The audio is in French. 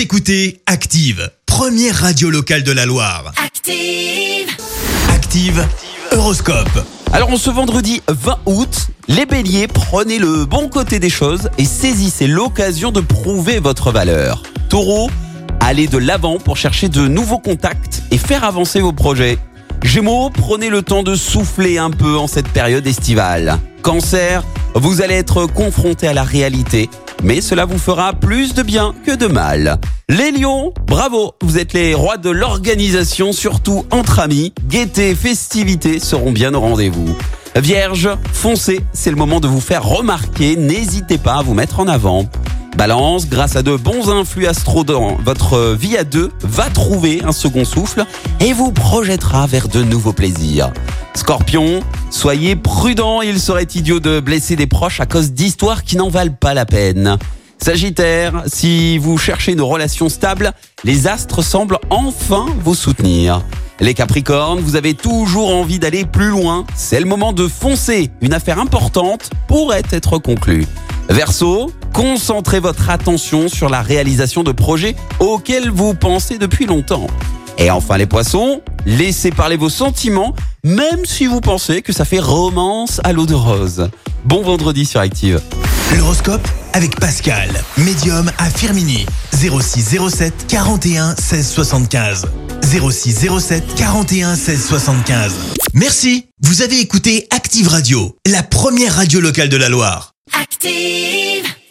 Vous écoutez Active, première radio locale de la Loire. Active. Active, Horoscope. Alors, en ce vendredi 20 août, les béliers, prenez le bon côté des choses et saisissez l'occasion de prouver votre valeur. Taureau, allez de l'avant pour chercher de nouveaux contacts et faire avancer vos projets. Gémeaux, prenez le temps de souffler un peu en cette période estivale. Cancer, vous allez être confronté à la réalité, mais cela vous fera plus de bien que de mal. Les lions, bravo, vous êtes les rois de l'organisation, surtout entre amis. Gaieté, festivités seront bien au rendez-vous. Vierge, foncez, c'est le moment de vous faire remarquer, n'hésitez pas à vous mettre en avant. Balance, grâce à de bons influx astro votre vie à deux, va trouver un second souffle et vous projettera vers de nouveaux plaisirs. Scorpion, soyez prudent, il serait idiot de blesser des proches à cause d'histoires qui n'en valent pas la peine. Sagittaire, si vous cherchez une relation stable, les astres semblent enfin vous soutenir. Les Capricornes, vous avez toujours envie d'aller plus loin, c'est le moment de foncer, une affaire importante pourrait être conclue. Verseau, concentrez votre attention sur la réalisation de projets auxquels vous pensez depuis longtemps. Et enfin les poissons, laissez parler vos sentiments, même si vous pensez que ça fait romance à l'eau de rose. Bon vendredi sur Active. L'horoscope avec Pascal, médium à Firmini. 06 07 41 16 75. 06 07 41 16 75. Merci, vous avez écouté Active Radio, la première radio locale de la Loire. Active.